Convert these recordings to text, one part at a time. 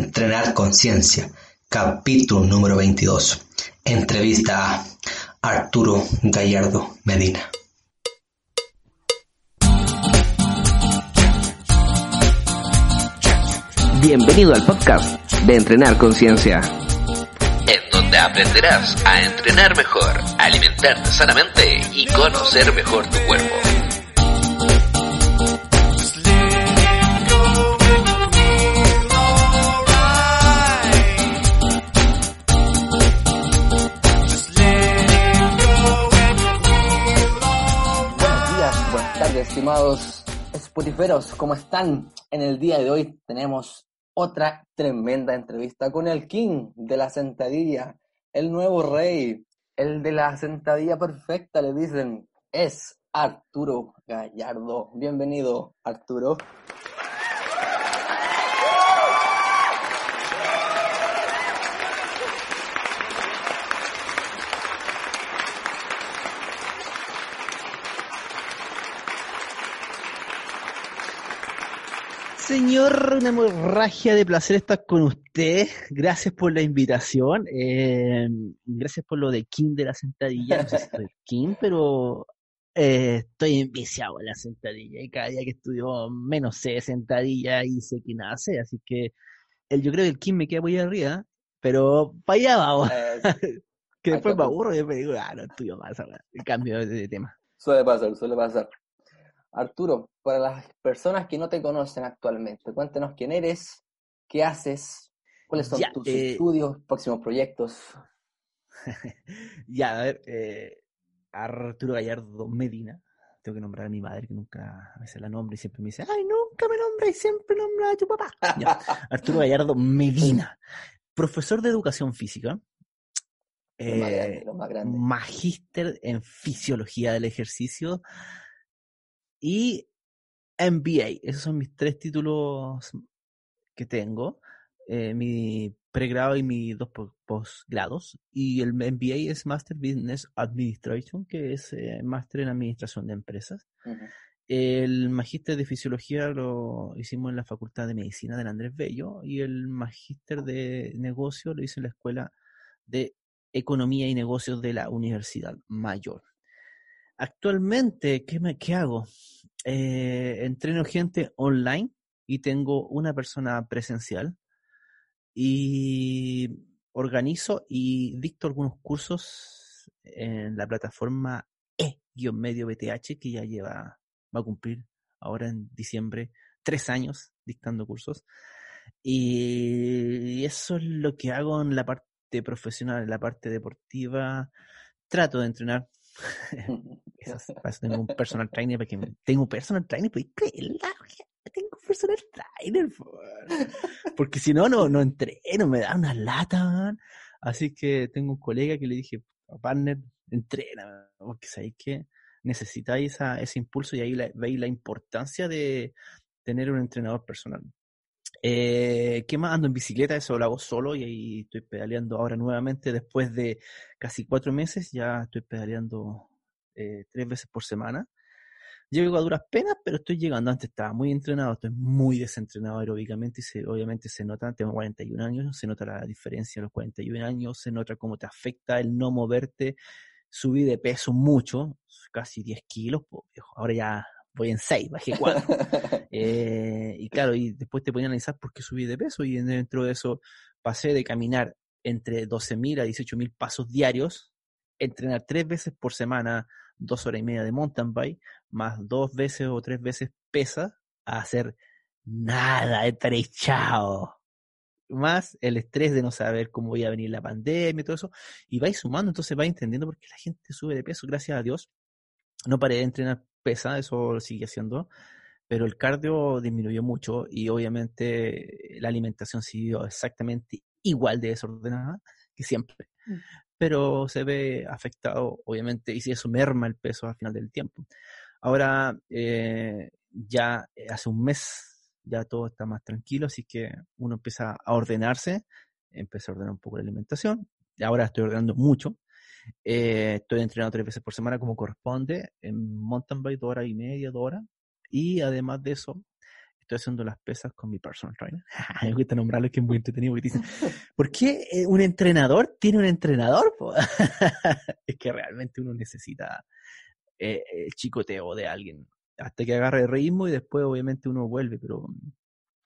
Entrenar Conciencia, capítulo número 22. Entrevista a Arturo Gallardo Medina. Bienvenido al podcast de Entrenar Conciencia, en donde aprenderás a entrenar mejor, alimentarte sanamente y conocer mejor tu cuerpo. Estimados Spotiferos, ¿cómo están? En el día de hoy tenemos otra tremenda entrevista con el King de la sentadilla, el nuevo rey, el de la sentadilla perfecta, le dicen, es Arturo Gallardo. Bienvenido, Arturo. Señor, una hemorragia de placer estar con usted. Gracias por la invitación. Eh, gracias por lo de King de la sentadilla. No sé si soy King, pero eh, estoy enviciado en la sentadilla. Y cada día que estudio menos sé de sentadilla y sé nada sé. Así que el, yo creo que el King me queda muy arriba, pero para allá vamos. Eh, que después me aburro y después digo, ah, no estudio más ahora. Cambio de tema. suele pasar, suele pasar. Arturo, para las personas que no te conocen actualmente, cuéntanos quién eres, qué haces, cuáles son Ya, tus eh, estudios, próximos proyectos. Ya, a ver, eh, Arturo Gallardo Medina. Tengo que nombrar a mi madre, que nunca a veces la nombra y siempre me dice, ay, nunca me nombra y siempre nombra a tu papá. Ya, Arturo Gallardo Medina, profesor de educación física, más eh, más magíster en fisiología del ejercicio y MBA. Esos son mis tres títulos que tengo. eh, mi pregrado y mis dos po- posgrados. Y el MBA es Master Business Administration, que es eh, Máster en Administración de Empresas. El magíster de fisiología lo hicimos en la Facultad de Medicina del Andrés Bello y el magíster de negocio lo hice en la Escuela de Economía y Negocios de la Universidad Mayor. Actualmente, ¿qué, me, qué hago? Eh, entreno gente online y tengo una persona presencial y organizo y dicto algunos cursos en la plataforma E-medio BTH que ya lleva, va a cumplir ahora en diciembre tres años dictando cursos. Y eso es lo que hago en la parte profesional, en la parte deportiva. Trato de entrenar. Tengo un personal trainer, porque tengo un personal trainer, pues tengo personal trainer, po. porque si no, no, no entreno, me da una lata. Así que tengo un colega que le dije, partner, entrena, porque sabéis que necesitáis ese impulso y ahí veis la importancia de tener un entrenador personal. Eh, ¿Qué más? Ando en bicicleta, eso lo hago solo y ahí estoy pedaleando ahora nuevamente después de casi cuatro meses, ya estoy pedaleando eh, tres veces por semana. Llego a duras penas, pero estoy llegando. Antes estaba muy entrenado, estoy muy desentrenado aeróbicamente y se, obviamente se nota, tengo 41 años, se nota la diferencia a los 41 años, se nota cómo te afecta el no moverte. Subí de peso mucho, casi 10 kilos, po, viejo. ahora ya voy en 6, bajé 4. Eh, y claro, y después te ponían a analizar por qué subí de peso y dentro de eso pasé de caminar entre 12.000 a 18.000 pasos diarios, entrenar tres veces por semana, dos horas y media de mountain bike, más dos veces o tres veces pesa, a hacer nada, estar echado. Más el estrés de no saber cómo voy a venir la pandemia y todo eso, y vais sumando, entonces vais entendiendo por qué la gente sube de peso, gracias a Dios. No paré de entrenar pesa, eso lo sigue haciendo, pero el cardio disminuyó mucho y obviamente la alimentación siguió exactamente igual de desordenada que siempre, pero se ve afectado obviamente y si eso merma el peso al final del tiempo. Ahora eh, ya hace un mes ya todo está más tranquilo, así que uno empieza a ordenarse, empecé a ordenar un poco la alimentación, y ahora estoy ordenando mucho, eh, estoy entrenando tres veces por semana como corresponde, en mountain bike dos horas y media, dos horas, y además de eso, estoy haciendo las pesas con mi personal trainer. Me gusta nombrarlo que es muy entretenido porque dicen, ¿por qué eh, un entrenador tiene un entrenador? es que realmente uno necesita eh, el chicoteo de alguien hasta que agarre el ritmo y después obviamente uno vuelve, pero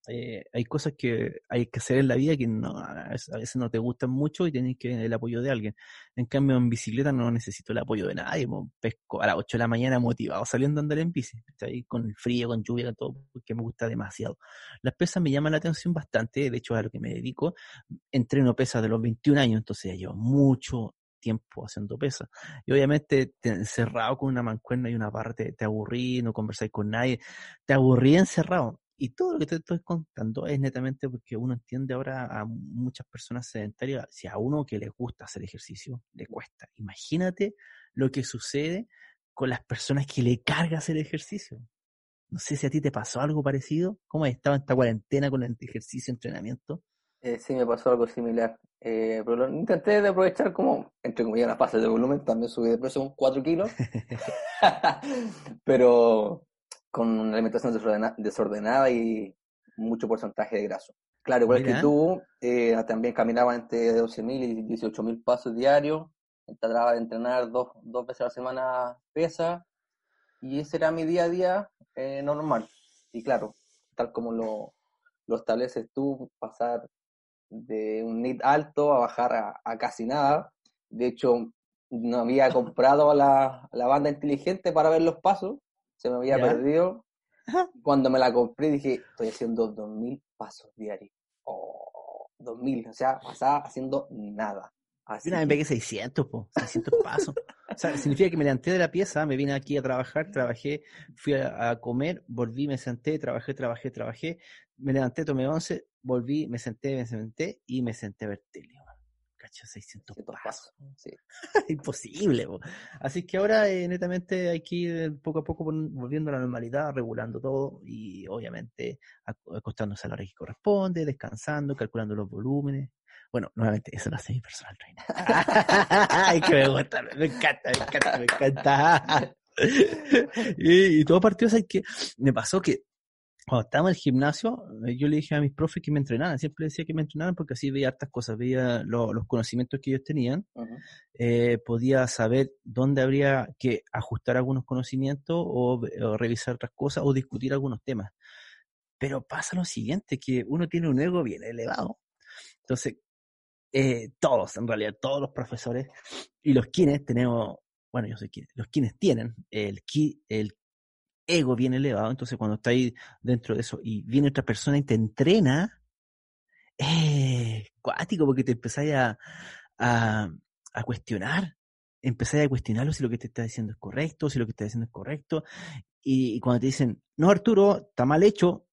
eh, hay cosas que hay que hacer en la vida que no, a veces no te gustan mucho y tienes que el apoyo de alguien. En cambio, en bicicleta no necesito el apoyo de nadie. pesco a las 8 de la mañana motivado saliendo a andar en bici. ahí con el frío, con lluvia, con todo, porque me gusta demasiado. Las pesas me llaman la atención bastante, de hecho, a lo que me dedico. Entreno pesas de los 21 años, entonces ya llevo mucho tiempo haciendo pesas. Y obviamente encerrado con una mancuerna y una parte, te aburrí, no conversáis con nadie, te aburrí encerrado y todo lo que te estoy contando es netamente porque uno entiende ahora a muchas personas sedentarias, si a uno que les gusta hacer ejercicio, le cuesta. Imagínate lo que sucede con las personas que le carga hacer ejercicio. No sé si a ti te pasó algo parecido. ¿Cómo has estado en esta cuarentena con el ejercicio, entrenamiento? Eh, sí, me pasó algo similar. Eh, pero lo intenté de aprovechar como, entre comillas, las fases de volumen. También subí de peso un 4 kilos. pero con una alimentación desordenada, y mucho porcentaje de graso. Claro, igual que tú, eh, también caminaba entre 12.000 y 18.000 pasos diarios, trataba de entrenar dos, dos veces a la semana pesa, y ese era mi día a día eh, normal. Y claro, tal como lo, lo estableces tú, pasar de un NIT alto a bajar a, a, casi nada. De hecho, no había comprado la, la banda inteligente para ver los pasos se me había perdido. Cuando me la compré dije, estoy haciendo 2000 pasos diarios. Oh, 2000, o sea, pasaba haciendo nada. Así una vez pegué 600, po, 600 pasos. o sea, significa que me levanté de la pieza, me vine aquí a trabajar, trabajé, fui a, comer, volví, me senté, trabajé, trabajé, trabajé, me levanté, tomé 11, volví, me senté, me senté y me senté a ver tele. 600 pasos. Imposible. Así que ahora eh, netamente hay que ir poco a poco volviendo a la normalidad, regulando todo y obviamente acostándose a la hora que corresponde, descansando, calculando los volúmenes. Bueno, nuevamente, eso lo hace mi personal trainer. Ay, que me gusta, me encanta, me encanta, me encanta. y, y todo partido, o que me pasó que cuando estaba en el gimnasio, eh, yo le dije a mis profes que me entrenaran, siempre decía que me entrenaran porque así veía hartas cosas, veía los conocimientos que ellos tenían, eh, podía saber dónde habría que ajustar algunos conocimientos o, revisar otras cosas o discutir algunos temas. Pero pasa lo siguiente, que uno tiene un ego bien elevado. Entonces, eh, todos, en realidad, todos los profesores y los quienes tenemos, bueno, yo sé quiénes, los quienes tienen el, el ego bien elevado, entonces cuando estáis dentro de eso y viene otra persona y te entrena, es cuático porque te empezáis a, a, a cuestionar, empezáis a cuestionarlo si lo que te está diciendo es correcto, si lo que está diciendo es correcto, y, cuando te dicen, no Arturo, está mal hecho,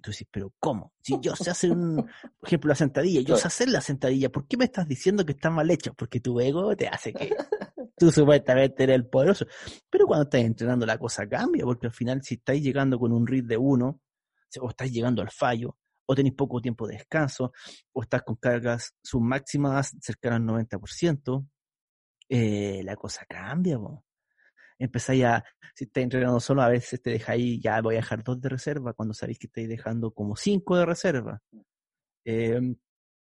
tú dices, pero ¿cómo? Si yo sé hacer un, por ejemplo, la sentadilla, yo sé hacer la sentadilla, ¿por qué me estás diciendo que está mal hecho? Porque tu ego te hace que tú supuestamente eres el poderoso. Pero cuando estás entrenando la cosa cambia, porque al final si estáis llegando con un ritmo de uno, o estáis llegando al fallo, o tenéis poco tiempo de descanso, o estás con cargas submáximas cercanas al 90%, eh, la cosa cambia, vos. Empezáis a, si estáis entrenando solo, a veces te dejáis, ya voy a dejar dos de reserva, cuando sabéis que estáis dejando como cinco de reserva. Eh,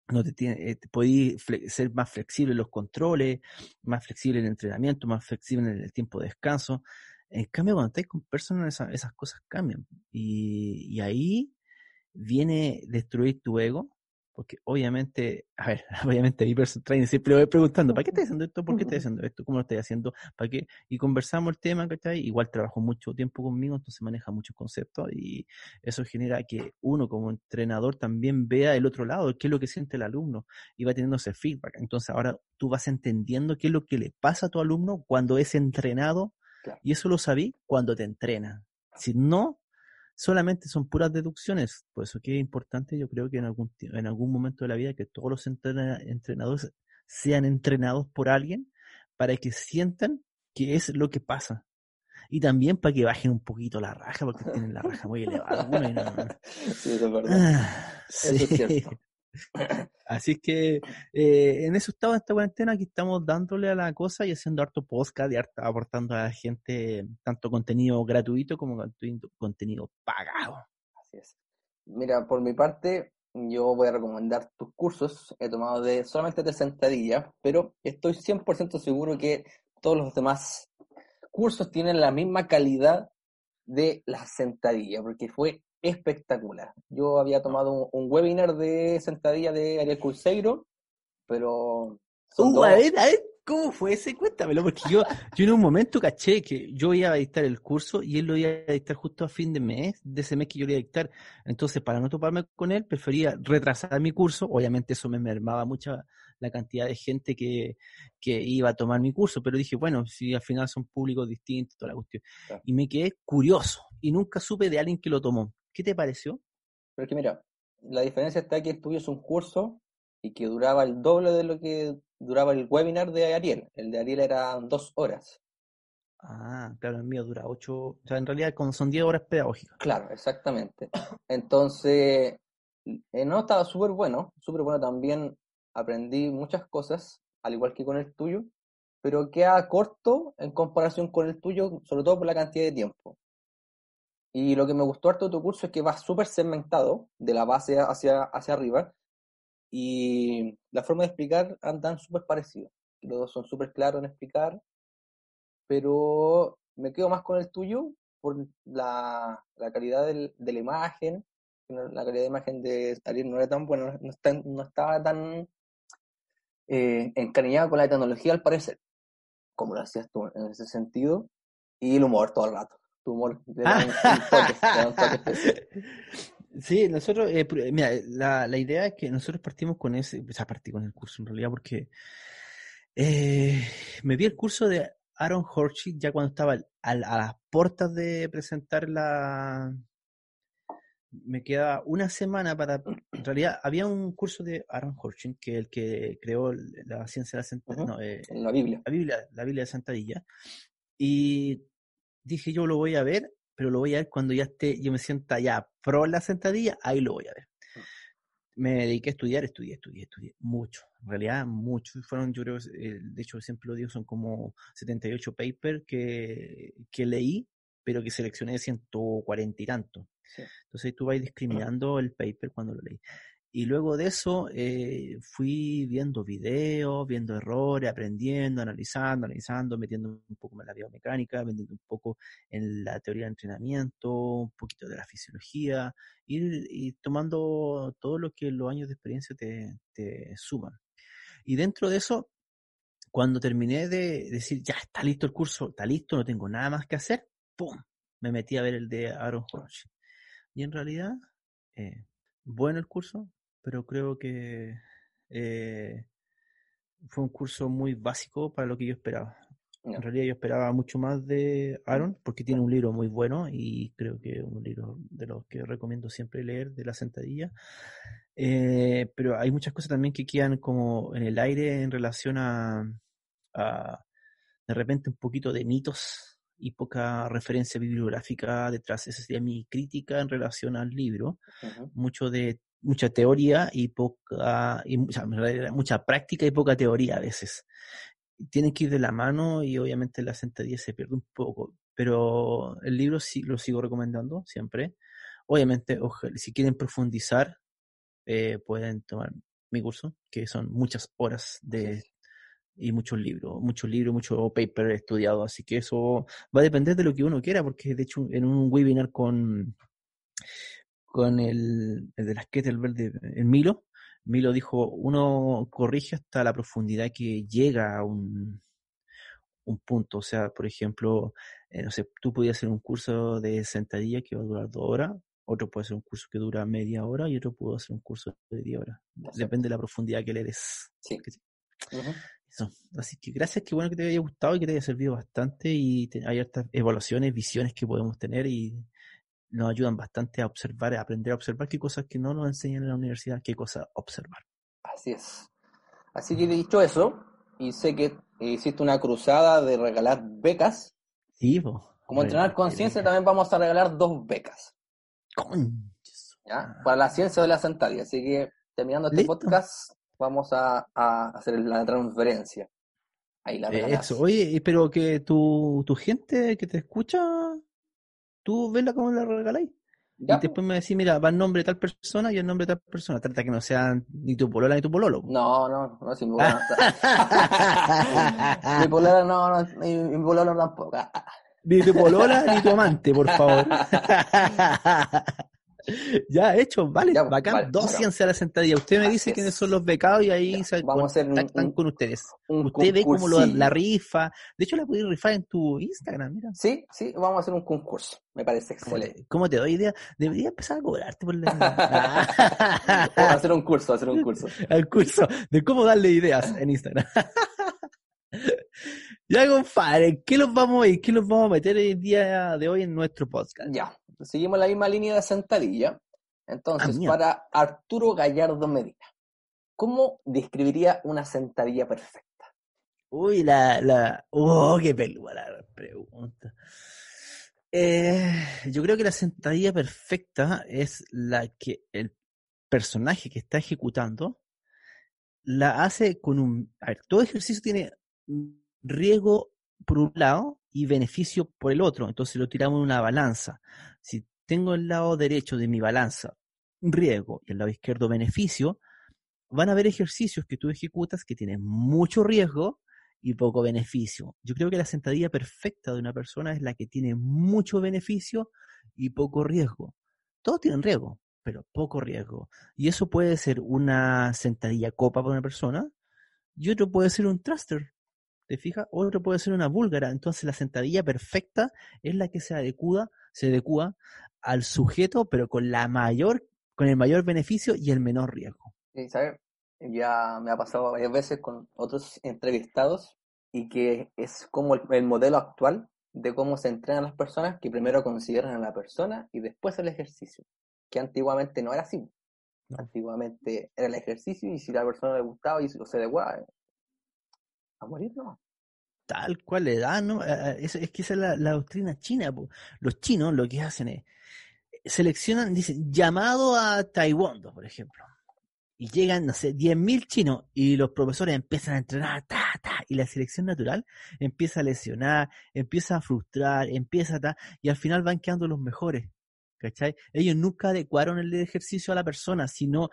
no te, tiene, eh, podéis ser más flexible en los controles, más flexible en el entrenamiento, más flexible en el tiempo de descanso. En cambio, cuando estáis con personas, esas, cosas cambian. Y, y, ahí viene destruir tu ego, porque obviamente, a ver, obviamente mi personal trainer siempre le voy preguntando, ¿para qué estás haciendo esto? ¿Por qué estás haciendo esto? ¿Cómo lo estás haciendo? ¿Para qué? Y conversamos el tema, ¿cachai? Igual trabajó mucho tiempo conmigo, entonces maneja muchos conceptos y eso genera que uno como entrenador también vea el otro lado, qué es lo que siente el alumno y va teniendo ese feedback. Entonces ahora tú vas entendiendo qué es lo que le pasa a tu alumno cuando es entrenado y eso lo sabí cuando te entrena. Si no, solamente son puras deducciones. Por eso que es importante, yo creo que en algún, en algún momento de la vida que todos los entrenadores sean entrenados por alguien para que sientan qué es lo que pasa. Y también para que bajen un poquito la raja, porque tienen la raja muy elevada. Sí, eso es verdad. Ah, eso es cierto. Así que eh, en eso estaba esta cuarentena, aquí estamos dándole a la cosa y haciendo harto podcast y harto, aportando a la gente tanto contenido gratuito como contenido pagado. Así es. Mira, por mi parte, yo voy a recomendar tus cursos. He tomado de solamente de sentadilla, pero estoy 100% seguro que todos los demás cursos tienen la misma calidad de la sentadilla, porque fue espectacular. Yo había tomado un, webinar de sentadilla de Ariel Cruzeiro, pero... Uh, a ver, a ver, ¿cómo fue ese? Cuéntamelo, porque yo, yo en un momento caché que yo iba a dictar el curso y él lo iba a dictar justo a fin de mes, de ese mes que yo le iba a dictar. Entonces, para no toparme con él, prefería retrasar mi curso. Obviamente eso me mermaba mucha la cantidad de gente que, que iba a tomar mi curso, pero dije, bueno, si al final son públicos distintos, toda la cuestión. Y me quedé curioso y nunca supe de alguien que lo tomó. ¿Qué te pareció? Pero que mira, la diferencia está que el tuyo es un curso y que duraba el doble de lo que duraba el webinar de Ariel. El de Ariel era dos horas. Ah, claro, el mío dura ocho, o sea, en realidad son diez horas pedagógicas. Claro, exactamente. Entonces, eh, no, estaba súper bueno, súper bueno también. Aprendí muchas cosas, al igual que con el tuyo, pero queda corto en comparación con el tuyo, sobre todo por la cantidad de tiempo. Y lo que me gustó harto de tu curso es que va súper segmentado, de la base hacia, hacia arriba, y la forma de explicar andan súper parecidos. Los dos son súper claros en explicar, pero me quedo más con el tuyo por la, la calidad del, de la imagen. La calidad de imagen de Ariel no era tan buena, no, no estaba tan eh, encariñada con la tecnología al parecer, como lo hacías tú en ese sentido, y el humor todo el rato tu humor. Sí, nosotros, eh, mira, la, la, idea es que nosotros partimos con ese, o sea, partí con el curso en realidad porque eh, me vi el curso de Aaron Horchit ya cuando estaba a, las puertas de presentar la... Me queda una semana para... En realidad había un curso de Aaron Horchit, que es el que creó la ciencia de la sentadilla. no, eh, la Biblia. La Biblia, la Biblia de sentadilla. Y dije yo lo voy a ver, pero lo voy a ver cuando ya esté, yo me sienta ya pro la sentadilla, ahí lo voy a ver. Me dediqué a estudiar, estudié, estudié, estudié, mucho, en realidad mucho. Fueron, yo creo, eh, de hecho siempre lo digo, son como 78 papers que, que leí, pero que seleccioné 140 y tanto. Entonces tú vas discriminando el paper cuando lo leí. Y luego de eso eh, fui viendo videos, viendo errores, aprendiendo, analizando, analizando, metiendo un poco en la biomecánica, metiendo un poco en la teoría de entrenamiento, un poquito de la fisiología, y, tomando todo lo que los años de experiencia te, te suman. Y dentro de eso, cuando terminé de decir, ya está listo el curso, está listo, no tengo nada más que hacer, ¡pum! Me metí a ver el de Aaron Hodge. Y en realidad, eh, bueno el curso, pero creo que eh, fue un curso muy básico para lo que yo esperaba. En realidad yo esperaba mucho más de Aaron porque tiene un libro muy bueno y creo que un libro de los que recomiendo siempre leer de la sentadilla. Eh, pero hay muchas cosas también que quedan como en el aire en relación a, de repente un poquito de mitos y poca referencia bibliográfica detrás. Esa sería mi crítica en relación al libro. Mucho de mucha teoría y poca, y, mucha práctica y poca teoría a veces. Tienen que ir de la mano y obviamente la sentadilla se pierde un poco, pero el libro sí lo sigo recomendando siempre. Obviamente, si quieren profundizar, eh, pueden tomar mi curso, que son muchas horas de y muchos libros, muchos libros, mucho paper estudiado, así que eso va a depender de lo que uno quiera, porque de hecho en un webinar con con el, el de las kettlebell de el Milo. Milo dijo, uno corrige hasta la profundidad que llega a un, un punto. O sea, por ejemplo, eh, no sé, tú podías hacer un curso de sentadilla que va a durar dos horas, otro puede hacer un curso que dura media hora y otro puede hacer un curso de diez horas. Depende de la profundidad que le des. Sí. Así que gracias, qué bueno que te haya gustado y que te haya servido bastante y hay estas evaluaciones, visiones que podemos tener y nos ayudan bastante a observar, a aprender a observar qué cosas que no nos enseñan en la universidad, qué cosas observar. Así es. Así que dicho eso, y sé que hiciste una cruzada de regalar becas. Sí, Como entrenar conciencia también vamos a regalar dos becas. ¿Ya? Para la ciencia de la sentadilla. Así que terminando este podcast, vamos a, hacer la transferencia. Ahí la Eso. Oye, pero que tu, tu gente que te escucha ¿Tú ves cómo la regaláis? Ya, y después me decís, mira, va el nombre de tal persona y el nombre de tal persona. Trata que no sean ni tu polola ni tu pololo. po. No, no, no, si mi polola. Mi polola no, no, mi, mi polola tampoco. Ni tu polola ni tu amante, por favor. ya, hecho, vale, Ya, bacán. vale, Dóciense a la sentadilla. Usted me dice es. quiénes son los becados y ahí Ya, se vamos un- contactan un- con ustedes. Un Usted ve cómo lo- la rifa. De hecho, la puedes rifar en tu Instagram, mira. Sí, sí, vamos a hacer un concurso. Me parece ¿Cómo excelente. te, cómo te doy idea? Debería empezar a cobrarte por la Vamos a hacer un curso, a hacer un curso. al curso de cómo darle ideas en Instagram. ya, compadre, ¿qué los vamos a ir? ¿Qué los vamos a meter el día de hoy en nuestro podcast? Ya, seguimos la misma línea de sentadilla. Entonces, Ah, para Arturo Gallardo Medina, ¿cómo describiría una sentadilla perfecta? Uy, la, la, oh, qué peluda la pregunta. Eh, yo creo que la sentadilla perfecta es la que el personaje que está ejecutando la hace con un... A ver, todo ejercicio tiene riesgo por un lado y beneficio por el otro. Entonces lo tiramos en una balanza. Si tengo el lado derecho de mi balanza riesgo y el lado izquierdo beneficio, van a haber ejercicios que tú ejecutas que tienen mucho riesgo y poco beneficio. Yo creo que la sentadilla perfecta de una persona es la que tiene mucho beneficio y poco riesgo. Todos tienen riesgo, pero poco riesgo. Y eso puede ser una sentadilla copa para una persona y otro puede ser un thruster. ¿Te fijas? Otro puede ser una búlgara. Entonces la sentadilla perfecta es la que se adecua, se adecua al sujeto, pero con la mayor, con el mayor beneficio y el menor riesgo. Sí, ¿sabes? Ya me ha pasado varias veces con otros entrevistados y que es como el, el modelo actual de cómo se entrenan las personas que primero consideran a la persona y después el ejercicio, que antiguamente no era así. No. Antiguamente era el ejercicio y si la persona le gustaba y se adecuaba, eh, a morir no. tal cual le da, ¿no? Eh, eh, Es, que esa es la, doctrina china. Los chinos lo que hacen es, seleccionan, dicen, llamado a Taekwondo, por ejemplo. Y llegan, no sé, 10.000 chinos y los profesores empiezan a entrenar, ta, ta, y la selección natural empieza a lesionar, empieza a frustrar, empieza a ta, y al final van quedando los mejores. ¿Cachai? Ellos nunca adecuaron el ejercicio a la persona, sino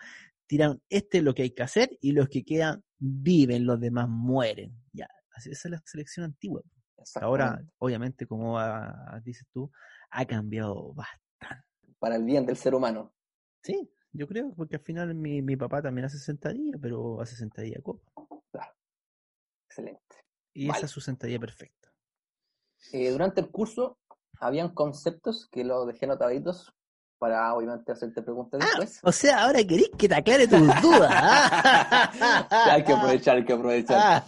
tiraron, este es lo que hay que hacer, y los que quedan viven, los demás mueren. Ya, esa es la selección antigua. Ahora, obviamente, como dices tú, ha cambiado bastante. Para el bien del ser humano. Sí, yo creo, porque al final mi, mi papá también hace sentadilla, pero hace sentadilla copa. Excelente. Y Vale. esa es su sentadilla perfecta. Eh, durante el curso habían conceptos que los dejé anotaditos para obviamente hacerte preguntas después. O sea, ahora querés que te aclare tus dudas. ¿ah? hay que aprovechar, hay que aprovechar.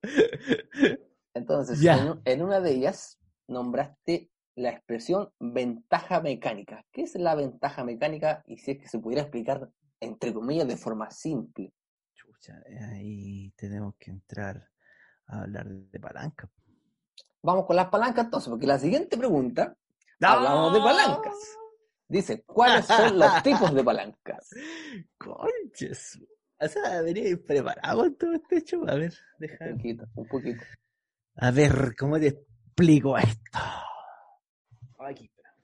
Entonces, en, en una de ellas nombraste la expresión ventaja mecánica. ¿Qué es la ventaja mecánica? Y si es que se pudiera explicar, entre comillas, de forma simple. Chucha, ahí tenemos que entrar a hablar de palanca. Vamos con las palancas entonces, porque la siguiente pregunta, hablamos de palancas. Dice, ¿cuáles son los tipos de palancas? Conches. O sea, venía preparado con todo este show. A ver, deja. Un poquito, un poquito. A ver, ¿cómo te explico esto? Aquí, espera.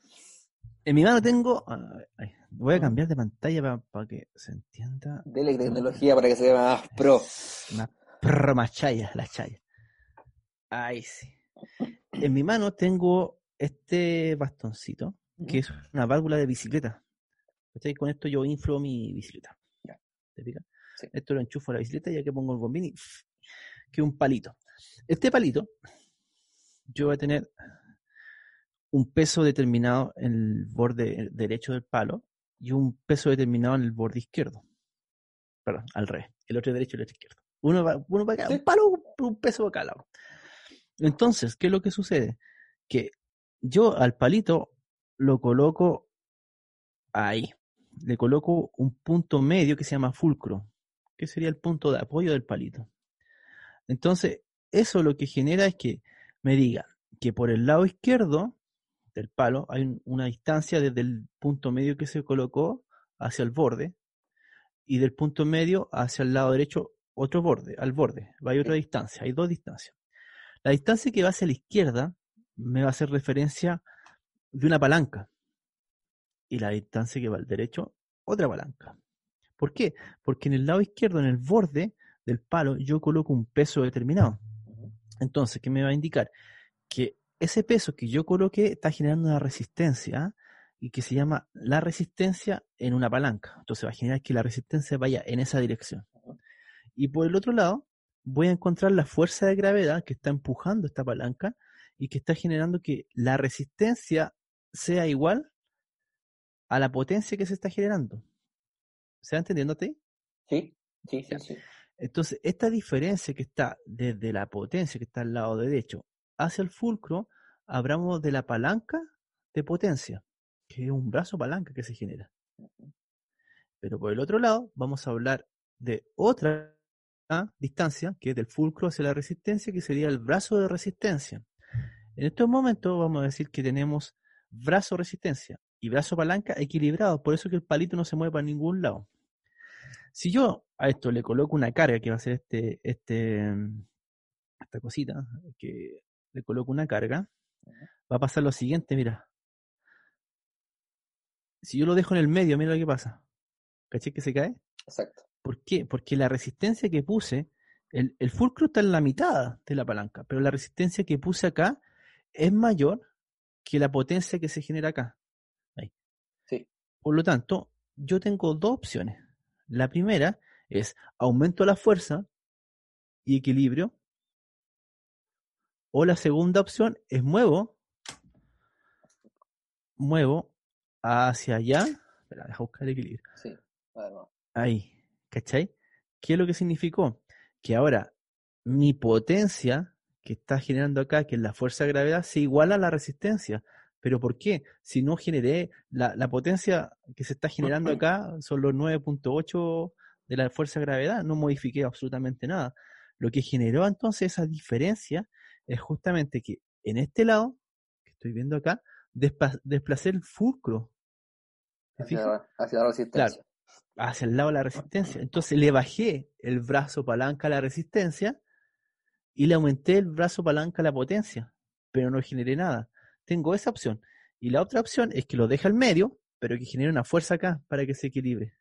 En mi mano tengo. a ver, ay, voy a cambiar de pantalla para que se entienda. Dele tecnología para que se vea más pro. Una proma chaya, la chaya. Ahí sí. En mi mano tengo este bastoncito, que es una válvula de bicicleta. ¿Cachai? Con esto yo inflo mi bicicleta. Ya. ¿Te pica? Sí. Esto lo enchufo a la bicicleta y aquí pongo el bombín y que un palito. Este palito, yo voy a tener un peso determinado en el borde derecho del palo y un peso determinado en el borde izquierdo. Perdón, al revés. El otro derecho y el otro izquierdo. Uno, va, uno acá, Sí. un palo, un peso para cada lado. Entonces, ¿qué es lo que sucede? Que yo al palito lo coloco ahí. Le coloco un punto medio que se llama fulcro, que sería el punto de apoyo del palito. Entonces, eso lo que genera es que me diga que por el lado izquierdo del palo hay un- una distancia desde el punto medio que se colocó hacia el borde y del punto medio hacia el lado derecho otro borde, al borde. Hay otra distancia, hay dos distancias. La distancia que va hacia la izquierda me va a hacer referencia de una palanca. y la distancia que va al derecho, otra palanca. ¿Por qué? Porque en el lado izquierdo, en el borde del palo, yo coloco un peso determinado. Entonces, ¿qué me va a indicar? Que ese peso que yo coloqué está generando una resistencia y que se llama la resistencia en una palanca. Entonces va a generar que la resistencia vaya en esa dirección. Y por el otro lado, voy a encontrar la fuerza de gravedad que está empujando esta palanca y que está generando que la resistencia sea igual a la potencia que se está generando. ¿Se va entendiéndote? Sí, sí, sí, sí. Entonces, esta diferencia que está desde la potencia que está al lado derecho hacia el fulcro, hablamos de la palanca de potencia, que es un brazo palanca que se genera. Pero por el otro lado, vamos a hablar de otra distancia, que es del fulcro hacia la resistencia, que sería el brazo de resistencia. En estos momentos vamos a decir que tenemos brazo resistencia y brazo palanca equilibrados, por eso que el palito no se mueve para ningún lado. Si yo a esto le coloco una carga, que va a ser este, este, esta cosita, que le coloco una carga, va a pasar lo siguiente, mira. Si yo lo dejo en el medio, mira lo que pasa. ¿Caché que se cae? Exacto. ¿Por qué? Porque la resistencia que puse, el, el fulcro está en la mitad de la palanca, pero la resistencia que puse acá es mayor que la potencia que se genera acá. Ahí. Sí. Por lo tanto, yo tengo dos opciones. La primera es aumento la fuerza y equilibrio. O la segunda opción es muevo, muevo hacia allá. Espera, deja buscar el equilibrio. Sí. Ahí, ¿cachai? ¿Qué es lo que significó? Que ahora mi potencia que está generando acá, que es la fuerza de gravedad, se iguala a la resistencia. ¿Pero por qué? Si no generé, la, la potencia que se está generando acá son los 9.8 de la fuerza de gravedad, no modifiqué absolutamente nada. Lo que generó entonces esa diferencia es justamente que en este lado, que estoy viendo acá, desplacé el fulcro. Hacia la resistencia. hacia el lado de la resistencia. Entonces le bajé el brazo palanca a la resistencia y le aumenté el brazo palanca a la potencia, pero no generé nada. Tengo esa opción. Y la otra opción es que lo deje al medio, pero que genere una fuerza acá para que se equilibre.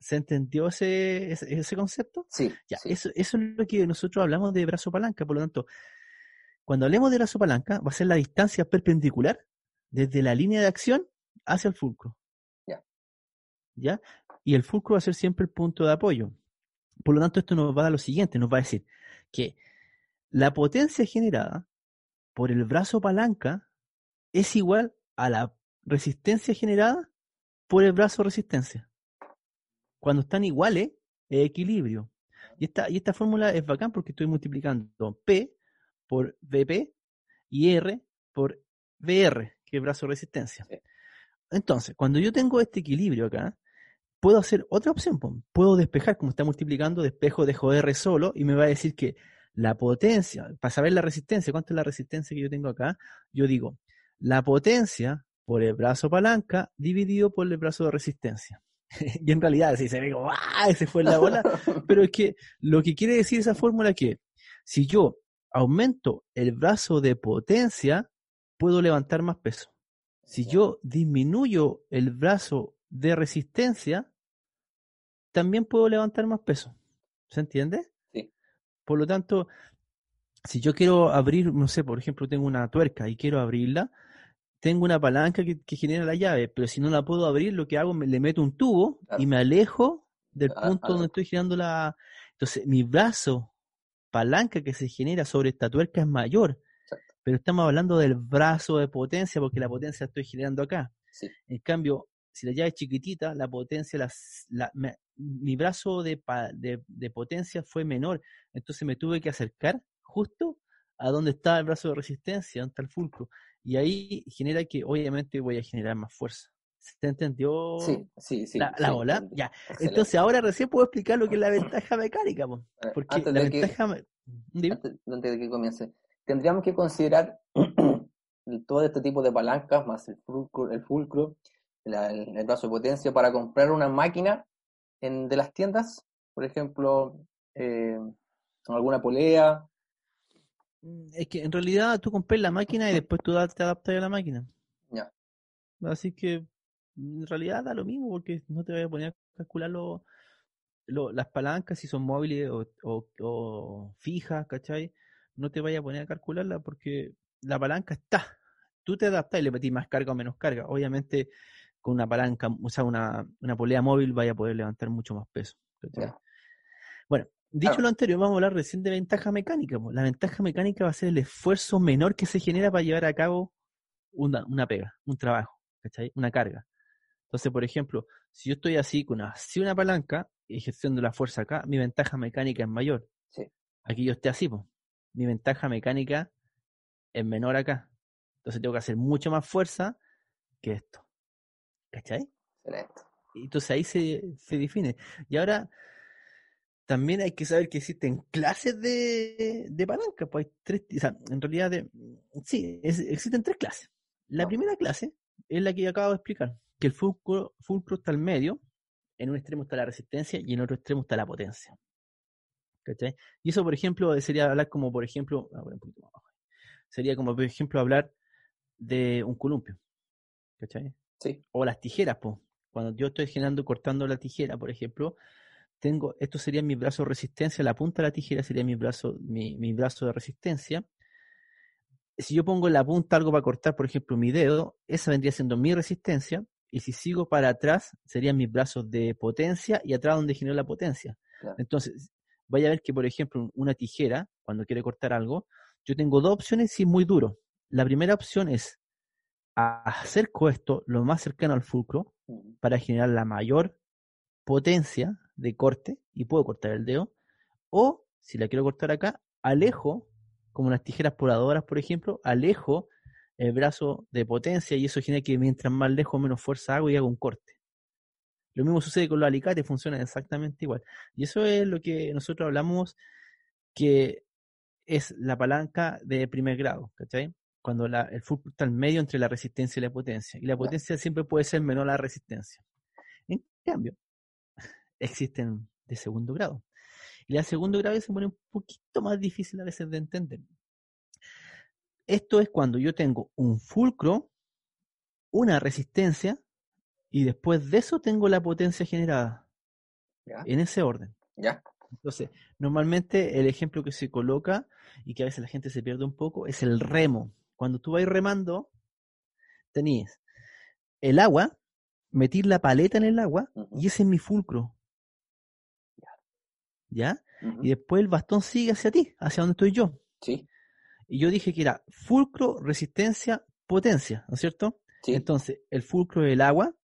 ¿Se entendió ese, ese, ese concepto? Sí, Ya, sí. eso, eso es lo que nosotros hablamos de brazo palanca. Por lo tanto, cuando hablemos de brazo palanca, va a ser la distancia perpendicular desde la línea de acción hacia el fulcro. Ya. ¿Ya? Y el fulcro va a ser siempre el punto de apoyo. Por lo tanto, esto nos va a dar lo siguiente, nos va a decir que la potencia generada por el brazo palanca es igual a la resistencia generada por el brazo resistencia. Cuando están iguales, es equilibrio. Y esta, y esta fórmula es bacán porque estoy multiplicando P por VP y R por VR, que es brazo resistencia. Entonces, cuando yo tengo este equilibrio acá, puedo hacer otra opción. Puedo despejar, como está multiplicando, despejo dejo R solo y me va a decir que la potencia, para saber la resistencia, cuánto es la resistencia que yo tengo acá, yo digo, la potencia por el brazo palanca dividido por el brazo de resistencia. y en realidad, si se ve como, ¡ah! Ese fue la bola. Pero es que lo que quiere decir esa fórmula es que si yo aumento el brazo de potencia, puedo levantar más peso. Si yo disminuyo el brazo de resistencia, también puedo levantar más peso. ¿Se entiende? Sí. Por lo tanto, si yo quiero abrir, no sé, por ejemplo, tengo una tuerca y quiero abrirla, tengo una palanca que, que genera la llave, pero si no la puedo abrir, lo que hago, me, le meto un tubo Claro. y me alejo del Ah, punto ah. donde estoy girando la... Entonces, mi brazo palanca que se genera sobre esta tuerca es mayor, Exacto. pero estamos hablando del brazo de potencia porque la potencia la estoy generando acá. Sí. En cambio, si la llave es chiquitita, la potencia, la- me- mi brazo de, de, de potencia fue menor, entonces me tuve que acercar justo a donde está el brazo de resistencia, donde está el fulcro, y ahí genera que obviamente voy a generar más fuerza. ¿Se te entendió Sí, sí, sí. la, la sí, ola? entendí. Ya. Excelente. Entonces ahora recién puedo explicar lo que es la ventaja mecánica, po. Eh, porque antes la de que- me- antes de que comience, tendríamos que considerar todo este tipo de palancas, más el fulcro, el, fulcro, la- el, brazo de potencia, para comprar una máquina en, de las tiendas, por ejemplo, eh, alguna polea. Mm, Es que en realidad tú compras la máquina y después tú te adaptas a la máquina. Ya. Así que en realidad da lo mismo porque no te voy a poner a calcular lo, lo- las palancas si son móviles o, o- o fijas, ¿cachai? No te vayas a poner a calcularla porque la palanca está. Tú te adaptas y le metís más carga o menos carga. Obviamente, con una palanca, o sea, una, una polea móvil, vaya a poder levantar mucho más peso. Bueno, dicho Claro. lo anterior, vamos a hablar recién de ventaja mecánica. La ventaja mecánica va a ser el esfuerzo menor que se genera para llevar a cabo una, una pega, un trabajo, ¿cachai? Una carga. Entonces, por ejemplo, si yo estoy así con así una palanca, ejerciendo la fuerza acá, mi ventaja mecánica es mayor. Sí. Aquí yo esté así, pues. Mi ventaja mecánica es menor acá. Entonces tengo que hacer mucha más fuerza que esto. ¿Cachai? Excelente. Y Entonces ahí se, se define. Y ahora también hay que saber que existen clases de, de palanca. Pues hay tres, o sea, en realidad, de- sí, es- existen tres clases. La No. primera clase es la que acabo de explicar, que el fulcro, fulcro está al medio, en un extremo está la resistencia y en otro extremo está la potencia. ¿Cachai? Y eso, por ejemplo, sería hablar como, por ejemplo, ah, bueno, un poquito más abajo. sería como, por ejemplo, hablar de un columpio. ¿Cachai? Sí. o las tijeras, po. Cuando yo estoy generando, cortando la tijera, por ejemplo, tengo, esto sería mi brazo de resistencia, la punta de la tijera sería mi brazo, mi, mi brazo de resistencia. Si yo pongo en la punta algo para cortar, por ejemplo, mi dedo, esa vendría siendo mi resistencia, y si sigo para atrás, serían mis brazos de potencia y atrás donde genero la potencia. Claro. Entonces, vaya a ver que, por ejemplo, una tijera, cuando quiere cortar algo, yo tengo dos opciones si es muy duro. La primera opción es acerco esto lo más cercano al fulcro Ujú. para generar la mayor potencia de corte y puedo cortar el dedo. O si la quiero cortar acá, alejo, como las tijeras podadoras, por ejemplo, alejo el brazo de potencia y eso genera que mientras más lejos menos fuerza hago y hago un corte. Lo mismo sucede con los alicates, funciona exactamente igual. Y eso es lo que nosotros hablamos que es la palanca de primer grado, ¿cachai? Cuando la- el fulcro está al medio entre la resistencia y la potencia. Y la potencia siempre puede ser menor a la resistencia. En cambio, existen de segundo grado. Y la segundo grado se pone un poquito más difícil a veces de entender. Esto es cuando yo tengo un fulcro, una resistencia, y después de eso tengo la potencia generada. Ya. En ese orden. Ya. Entonces, normalmente el ejemplo que se coloca y que a veces la gente se pierde un poco es el remo. Cuando tú vas remando, tenías el agua, metir la paleta en el agua y ese es mi fulcro. ¿Ya? Y después el bastón sigue hacia ti, hacia donde estoy yo. Sí. Y yo dije que era fulcro, resistencia, potencia, ¿no es cierto? Sí. Entonces, el fulcro es el agua,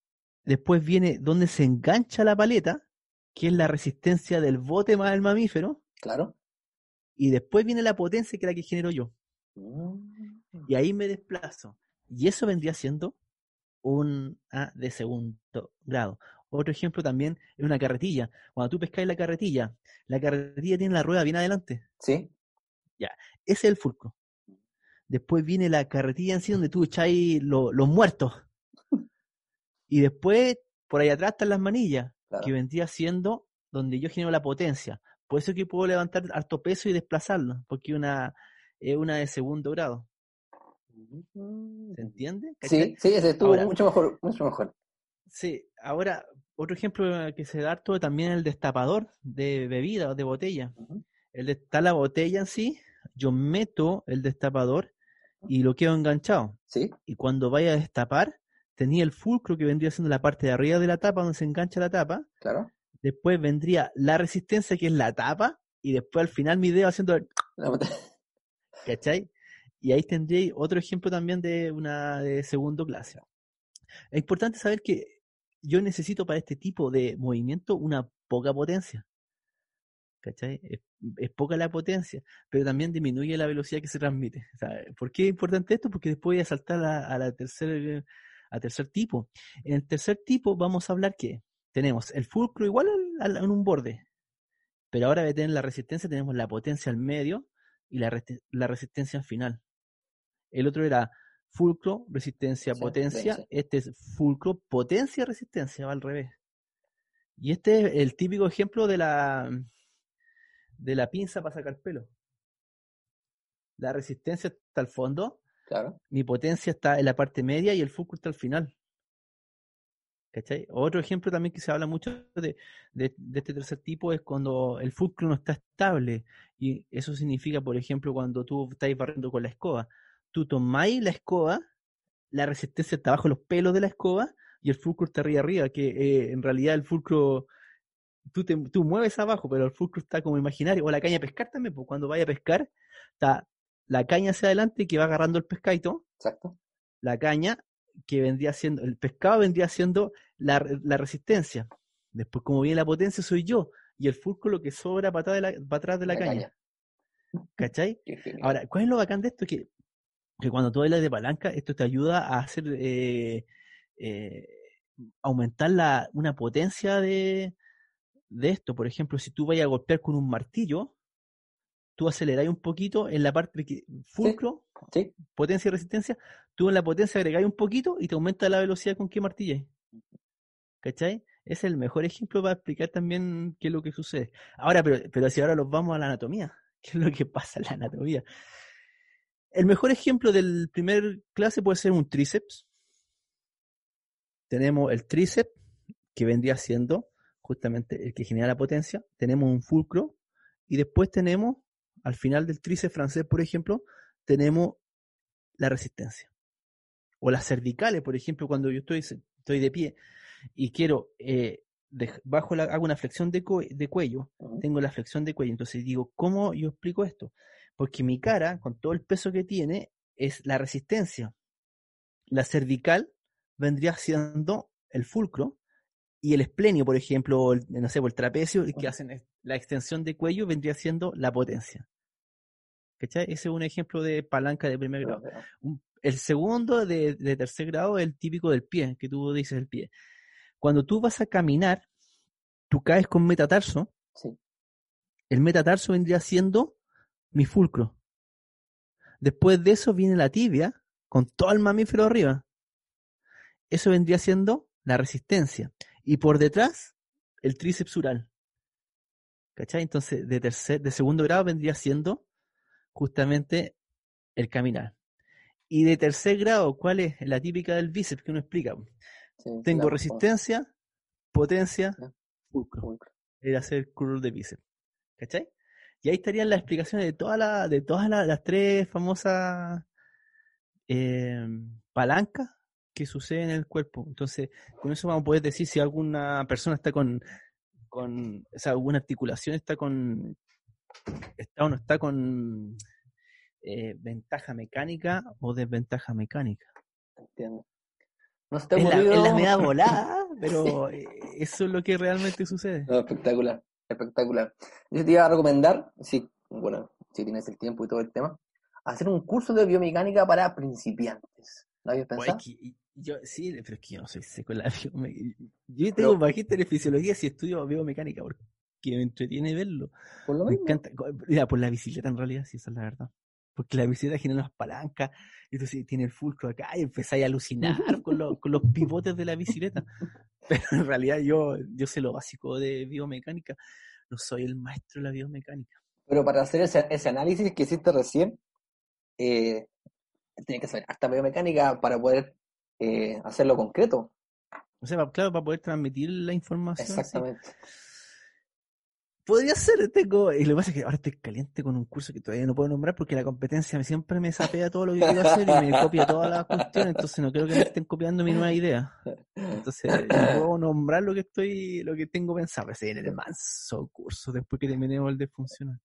después viene donde se engancha la paleta, que es la resistencia del bote más el mamífero, Claro. y después viene la potencia que es la que genero yo. Mm. Y ahí me desplazo. Y eso vendría siendo un A de segundo grado. Otro ejemplo también es una carretilla. Cuando tú pescas la carretilla, la carretilla tiene la rueda bien adelante. Sí. Ese es el fulcro. Después viene la carretilla en sí donde tú echáis lo- los muertos. Y después, por ahí atrás están las manillas, Claro. que vendría siendo donde yo genero la potencia. Por eso que puedo levantar harto peso y desplazarlo, porque una es una de segundo grado. ¿Se entiende? Sí, ¿Cachai? sí, ese estuvo Ahora- mucho mejor, mucho mejor. Sí, ahora, otro ejemplo que se da harto también el destapador de bebida o de botella. El de, está la botella en sí, yo meto el destapador y lo quedo enganchado. Sí. Y cuando vaya a destapar, tenía el fulcro que vendría siendo la parte de arriba de la tapa, donde se engancha la tapa. Claro. Después vendría la resistencia, que es la tapa. Y después al final mi dedo haciendo el ¿Cachai? Y ahí tendréis otro ejemplo también de una de segundo clase. Es importante saber que yo necesito para este tipo de movimiento una poca potencia. ¿Cachai? Es, poca la potencia, pero también disminuye la velocidad que se transmite. ¿Por qué es importante esto? Porque después voy a saltar a, la tercer, a tercer tipo. En el tercer tipo vamos a hablar que tenemos el fulcro igual al- en un borde, pero ahora de tener la resistencia tenemos la potencia al medio y la resistencia al final. El otro era fulcro, resistencia, Sí, potencia. Este es fulcro, potencia, resistencia, va al revés. Y este es el típico ejemplo de la de la pinza para sacar pelo. La resistencia está al fondo, Claro. mi potencia está en la parte media y el fulcro está al final. ¿Cachai? Otro ejemplo también que se habla mucho de, de, de este tercer tipo es cuando el fulcro no está estable. Y eso significa, por ejemplo, cuando tú estás barriendo con la escoba. Tú tomáis la escoba, la resistencia está bajo los pelos de la escoba y el fulcro está arriba arriba, que eh, en realidad el fulcro, tú, te, tú mueves abajo, pero el fulcro está como imaginario. O la caña a pescar también, pues cuando vaya a pescar, está la caña hacia adelante que va agarrando el pescadito. Exacto. La caña que vendría siendo, el pescado vendría siendo la, la resistencia. Después, como viene la potencia, soy yo. Y el fulcro lo que sobra para atrás de la, para atrás de la, La caña. caña. ¿Cachai? Ahora, ¿cuál es lo bacán de esto? Que, que cuando tú hablas de palanca, esto te ayuda a hacer eh, eh, aumentar la, una potencia de, de esto. Por ejemplo, si tú vayas a golpear con un martillo, tú aceleráis un poquito en la parte que fulcro, Sí, potencia y resistencia, tú en la potencia agregáis un poquito y te aumenta la velocidad con que martilláis. ¿Cachai? Es el mejor ejemplo para explicar también qué es lo que sucede. Ahora, pero, pero si ahora nos vamos a la anatomía, ¿qué es lo que pasa en la anatomía? El mejor ejemplo del primer clase puede ser un tríceps. Tenemos el tríceps, que vendría siendo justamente el que genera la potencia. Tenemos un fulcro. Y después tenemos, al final del tríceps francés, por ejemplo, tenemos la resistencia. O las cervicales, por ejemplo, cuando yo estoy, estoy de pie y quiero, eh, bajo la, hago una flexión de, cue- de cuello, tengo la flexión de cuello. Entonces digo, ¿cómo yo explico esto? Porque mi cara, con todo el peso que tiene, es la resistencia. La cervical vendría siendo el fulcro y el esplenio, por ejemplo, el, no sé, el trapecio, que hacen la extensión de cuello, vendría siendo la potencia. ¿Cachai? Ese es un ejemplo de palanca de primer grado. El segundo de, de tercer grado es el típico del pie, que tú dices el pie. Cuando tú vas a caminar, tú caes con metatarso, Sí, el metatarso vendría siendo mi fulcro. Después de eso viene la tibia, con todo el mamífero arriba. Eso vendría siendo la resistencia. Y por detrás, el tríceps ural. ¿Cachai? Entonces, de tercer, de segundo grado vendría siendo justamente el caminar. Y de tercer grado, ¿cuál es la típica del bíceps que uno explica? sí, Tengo resistencia, potencia, fulcro. Fulcro. Era hacer curl de bíceps. ¿Cachai? Y ahí estarían las explicaciones de todas la, de todas la- las tres famosas eh, palancas que suceden en el cuerpo. Entonces, con eso vamos a poder decir si alguna persona está con, con o sea, alguna articulación está con, está o no está con eh, ventaja mecánica o desventaja mecánica. Entiendo. No ha Es la, es la media volada, pero eh, eso es lo que realmente sucede. No, espectacular, espectacular. Yo te iba a recomendar, si, bueno, si tienes el tiempo y todo el tema, hacer un curso de biomecánica para principiantes. ¿Lo habías pensado? que- yo, sí, pero es que yo no soy seco en la biomecánica. Yo tengo magíster en fisiología si estudio biomecánica porque me entretiene verlo. Por lo Me mismo. encanta. Mira, por la bicicleta en realidad, sí, esa es la verdad. Porque la bicicleta genera unas palancas, y entonces tiene el fulcro acá y empezáis a alucinar con, los- con los pivotes de la bicicleta. Pero en realidad yo, yo sé lo básico de biomecánica. No soy el maestro de la biomecánica. Pero para hacer ese, ese análisis que hiciste recién, eh, tienes que saber hasta biomecánica para poder eh, hacerlo concreto. O sea, claro, para poder transmitir la información. sí. Podría ser, tengo. Y lo que pasa es que ahora estoy caliente con un curso que todavía no puedo nombrar porque la competencia siempre me sapea todo lo que quiero hacer y me copia todas las cuestiones, entonces no creo que me estén copiando mi nueva idea. Entonces, no puedo nombrar lo que estoy, lo que tengo pensado. Pero se viene el manso curso después que terminemos el de funcionar.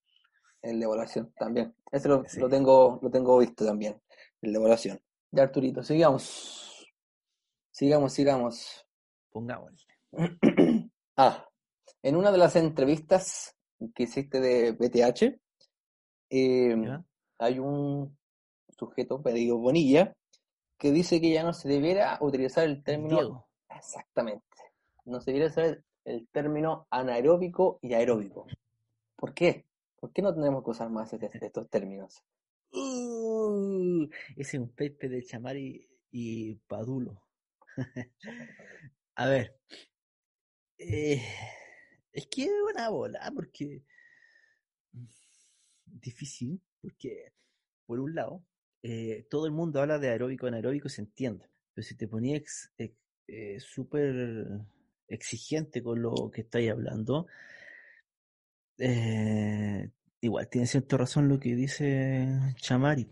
El de evaluación también. Ese lo, Sí. lo tengo, lo tengo visto también. El de evaluación. Ya Arturito, sigamos. Sigamos, sigamos. Pongámosle. Ah, en una de las entrevistas que hiciste de BTH, eh, ¿Ya? hay un sujeto, pedido Bonilla, que dice que ya no se debiera utilizar el término Diego. Exactamente. No se debería usar el término anaeróbico y aeróbico. ¿Por qué? ¿Por qué no tenemos que usar más este- estos términos? Uh, ese es un Pepe de Chamari y Padulo. A ver. Eh, es que es una bola, porque. Difícil, porque, por un lado, eh, todo el mundo habla de aeróbico anaeróbico se entiende. Pero si te ponía ex- ex- eh, súper exigente con lo que estáis hablando, eh, igual tiene cierta razón lo que dice Chamari.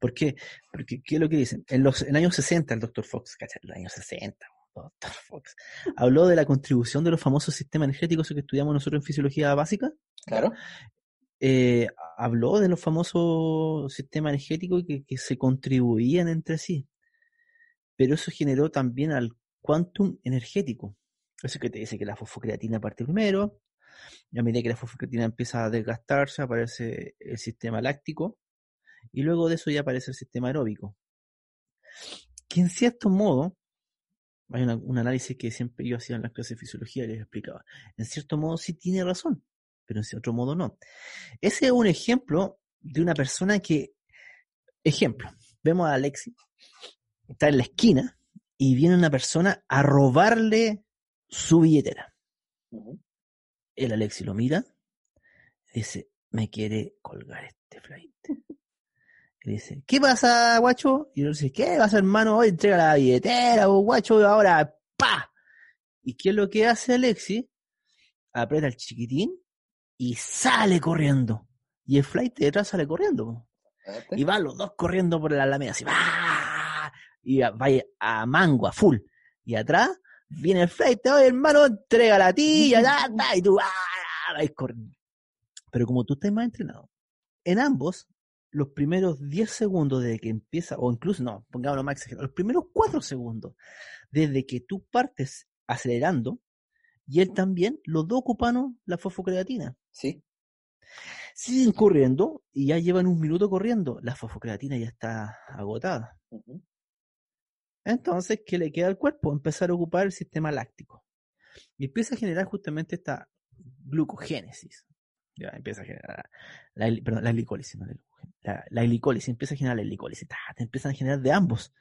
¿Por qué? Porque, ¿qué es lo que dicen? En los en años 60, el Dr. Fox, ¿cachai? En los años 60, Dr. Fox, habló de la contribución de los famosos sistemas energéticos que estudiamos nosotros en fisiología básica. Claro. Eh, habló de los famosos sistemas energéticos que, que se contribuían entre sí. Pero eso generó también al quantum energético. Eso que te dice que la fosfocreatina parte primero, y a medida que la fosfocreatina empieza a desgastarse, aparece el sistema láctico, y luego de eso ya aparece el sistema aeróbico. Que en cierto modo, hay una- un análisis que siempre yo hacía en las clases de fisiología y les explicaba, en cierto modo sí tiene razón, pero en cierto modo no. Ese es un ejemplo de una persona que, ejemplo, vemos a Alexi, está en la esquina y viene una persona a robarle su billetera. El Alexi lo mira y dice, me quiere colgar este flight. Y dice, ¿qué pasa, guacho? Y él dice, ¿qué pasa, hermano? Hoy entrega la billetera, vos, guacho, ahora, ¡pa! ¿Y qué es lo que hace Alexi? Aprieta el chiquitín y sale corriendo. Y el flight de detrás sale corriendo. Y van los dos corriendo por la alameda, así, ¡ah! Y va a mango, a full. Y atrás viene el flight, oye, hermano, entrega la ta, y tú, ¡ah! vais corriendo. Pero como tú estás más entrenado, en ambos, los primeros 10 segundos desde que empieza, o incluso, no, pongámoslo más exagerado, los primeros 4 segundos, desde que tú partes acelerando, y él también, los dos ocuparon la fosfocreatina. Sí. Siguen corriendo y ya llevan un minuto corriendo. La fosfocreatina ya está agotada. Entonces, ¿qué le queda al cuerpo? Empezar a ocupar el sistema láctico. Y empieza a generar justamente esta glucogénesis. Ya empieza a generar la, perdón, la glicólisis, no la. La, glicólisis, empieza a generar la glicólisis. ta, te empiezan a generar de ambos.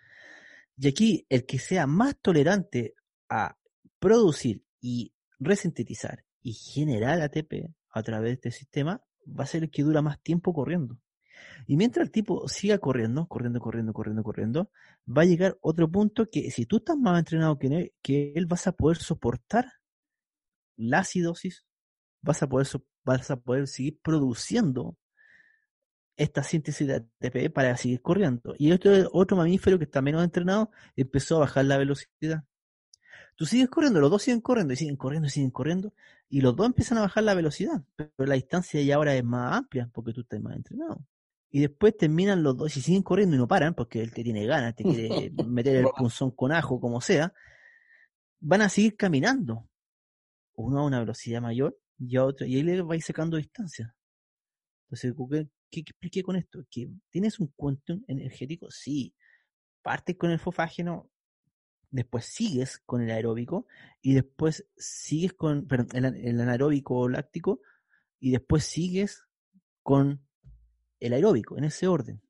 Y aquí, el que sea más tolerante a producir y resintetizar y generar ATP a través de este sistema va a ser el que dura más tiempo corriendo. Y mientras el tipo siga corriendo, corriendo, corriendo, corriendo, corriendo, va a llegar otro punto que si tú estás más entrenado que él, que él vas a poder soportar la acidosis, vas a poder, so- vas a poder seguir produciendo esta síntesis de ATP para seguir corriendo. Y otro, otro mamífero que está menos entrenado empezó a bajar la velocidad. Tú sigues corriendo, los dos siguen corriendo y siguen corriendo y siguen corriendo, y los dos empiezan a bajar la velocidad, pero la distancia ya ahora es más amplia porque tú estás más entrenado. Y después terminan los dos y siguen corriendo y no paran porque él te tiene ganas, te quiere meter el punzón con ajo, como sea. Van a seguir caminando. Uno a una velocidad mayor y a otro, y ahí le vais sacando distancia. Entonces, ¿qué, qué expliqué con esto? Que tienes un quantum energético, sí. Partes con el fofágeno, después sigues con el aeróbico y después sigues con perdón, el, el anaeróbico láctico y después sigues con el aeróbico, en ese orden.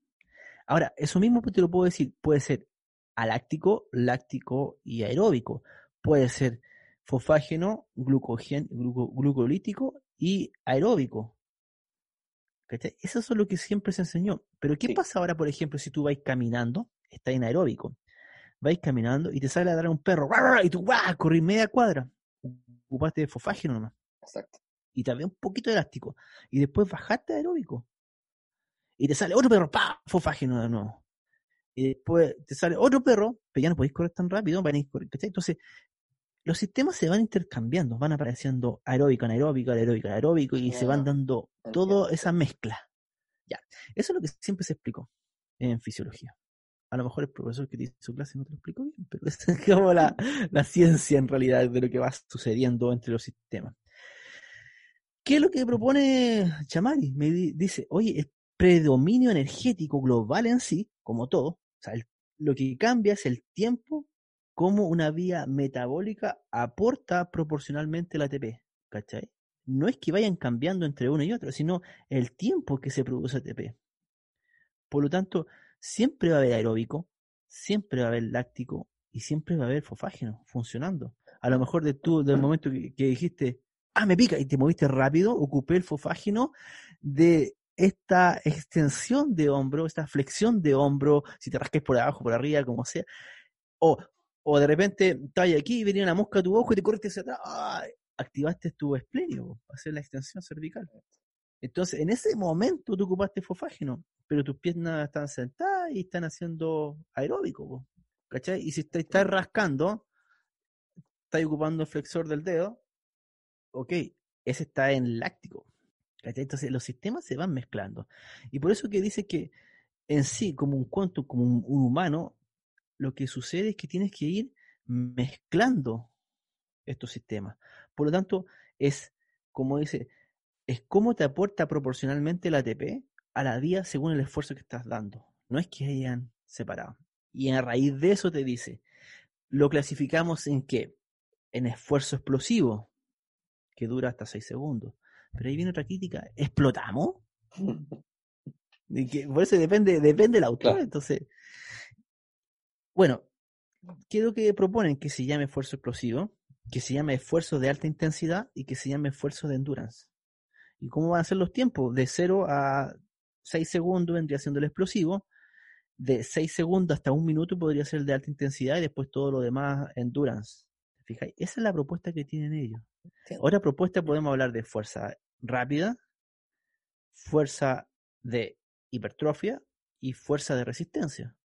Ahora, eso mismo te lo puedo decir, puede ser aláctico, láctico y aeróbico. Puede ser fosfágeno, glucogen, gluco- glucolítico y aeróbico. ¿Cachai? Eso es lo que siempre se enseñó. Pero ¿qué Sí. pasa ahora, por ejemplo, si tú vais caminando, estás en aeróbico, vais caminando y te sale a dar un perro, y tú ¡guau! corres media cuadra, ocupaste de fosfágeno nomás, Exacto. y había un poquito de elástico, y después bajaste aeróbico, y te sale otro perro, ¡pa! fosfágeno de nuevo, y después te sale otro perro, pero ya no podéis correr tan rápido, van a ir correr, ¿cachai? Entonces, los sistemas se van intercambiando, van apareciendo aeróbico, anaeróbico, aeróbico, anaeróbico, y se van dando entiendo, toda esa mezcla. Ya, eso es lo que siempre se explicó en fisiología. A lo mejor el profesor que hizo su clase no te lo explicó bien, pero es como la, la ciencia en realidad de lo que va sucediendo entre los sistemas. ¿Qué es lo que propone Chamari? Me di- dice, oye, el predominio energético global en sí, como todo, o sea, el- lo que cambia es el tiempo como una vía metabólica aporta proporcionalmente el ATP, ¿cachai? No es que vayan cambiando entre uno y otro, sino el tiempo que se produce ATP. Por lo tanto, siempre va a haber aeróbico, siempre va a haber láctico y siempre va a haber fosfágeno funcionando. A lo mejor de tú, del momento que, que dijiste, ah, me pica, y te moviste rápido, ocupé el fosfágeno de esta extensión de hombro, esta flexión de hombro, si te rasques por abajo, por arriba, como sea, o O de repente estás aquí y venía una mosca a tu ojo y te corriste hacia atrás. Activaste tu esplenio hacer la extensión cervical. Entonces, en ese momento tú ocupaste fofágeno, pero tus piernas están sentadas y están haciendo aeróbico. po, ¿Cachai? Y si te estás rascando, estás ocupando el flexor del dedo, ok, ese está en láctico. ¿cachai? Entonces los sistemas se van mezclando. Y por eso que dice que en sí, como un cuento, como un, un humano, lo que sucede es que tienes que ir mezclando estos sistemas. Por lo tanto, es, como dice, es cómo te aporta proporcionalmente el ATP a la vía según el esfuerzo que estás dando. No es que hayan separado. Y a raíz de eso te dice, lo clasificamos en qué? En esfuerzo explosivo, que dura hasta 6 segundos. Pero ahí viene otra crítica, ¿explotamos? Que, por eso depende, depende del autor. Claro. Entonces, bueno, ¿qué es lo que proponen? Que se llame esfuerzo explosivo, que se llame esfuerzo de alta intensidad y que se llame esfuerzo de endurance. ¿Y cómo van a ser los tiempos? De 0 a 6 segundos vendría siendo el explosivo, de 6 segundos hasta un minuto podría ser el de alta intensidad y después todo lo demás endurance. ¿Te fijáis? Esa es la propuesta que tienen ellos. Entiendo. Otra propuesta podemos hablar de fuerza rápida, fuerza de hipertrofia y fuerza de resistencia.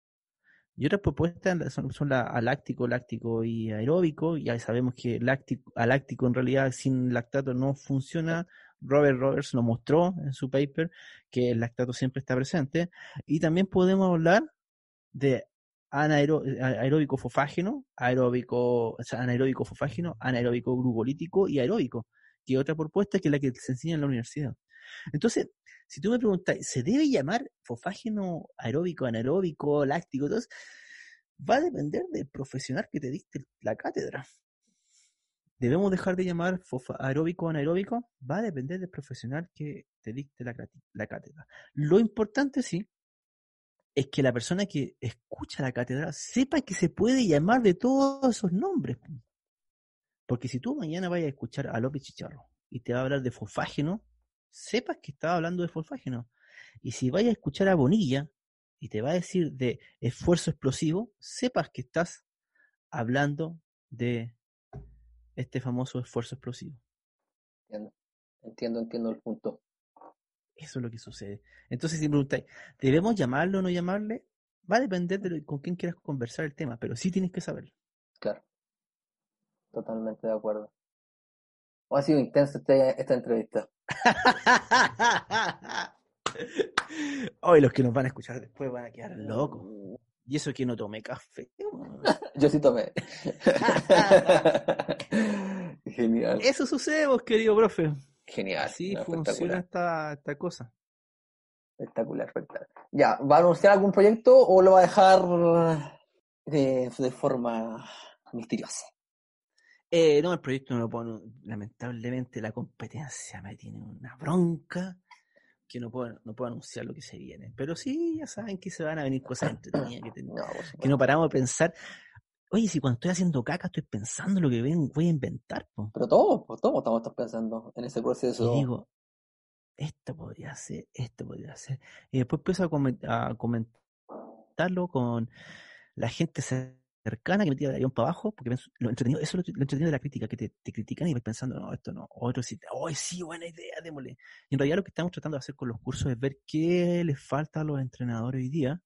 Y otras propuestas son, son la aláctico, láctico y aeróbico. Ya sabemos que láctico, aláctico en realidad sin lactato no funciona. Robert Roberts lo mostró en su paper que el lactato siempre está presente. Y también podemos hablar de anaero- aeróbico fofágeno, aeróbico, o sea, anaeróbico fofágeno, anaeróbico glucolítico y aeróbico, que otra propuesta que es la que se enseña en la universidad. Entonces, si tú me preguntas, ¿se debe llamar fofágeno aeróbico, anaeróbico, láctico? Entonces, va a depender del profesional que te diste la cátedra. ¿Debemos dejar de llamar aeróbico o anaeróbico? Va a depender del profesional que te dicte la, la cátedra. Lo importante, sí, es que la persona que escucha la cátedra sepa que se puede llamar de todos esos nombres. Porque si tú mañana vayas a escuchar a López Chicharro y te va a hablar de fosfágeno, sepas que estaba hablando de fosfágeno. Y si vayas a escuchar a Bonilla y te va a decir de esfuerzo explosivo, sepas que estás hablando de este famoso esfuerzo explosivo. Entiendo, entiendo, entiendo el punto. Eso es lo que sucede. Entonces, si preguntáis, ¿debemos llamarlo o no llamarle? Va a depender de lo- con quién quieras conversar el tema, pero sí tienes que saberlo. Claro. Totalmente de acuerdo. Ha sido intensa este- esta entrevista. Hoy los que nos van a escuchar después van a quedar locos. Y eso que no tomé café. Yo sí tomé. Genial. Eso sucede, vos, querido profe. Genial. Así no, funciona esta, esta cosa. Espectacular, espectacular. Ya, ¿va a anunciar algún proyecto o lo va a dejar de, de forma misteriosa? Eh, no, el proyecto no lo puedo. Lamentablemente, la competencia me tiene una bronca que no puedo, no puedo anunciar lo que se viene. Pero sí, ya saben que se van a venir cosas entretenidas que, ten- No, que no paramos de pensar. Oye, si cuando estoy haciendo caca estoy pensando lo que ven- voy a inventar, po. Pero todos, todos estamos pensando en ese proceso. Y digo, esto podría ser, esto podría ser. Y después empiezo a, a comentarlo con la gente cercana que me tira de avión para abajo, porque pienso- lo entretenido, eso es lo, lo entretenido de la crítica, que te, te critican y vas pensando, no, esto no, otro sí, oh, sí, buena idea, démosle. Y en realidad lo que estamos tratando de hacer con los cursos es ver qué les falta a los entrenadores hoy día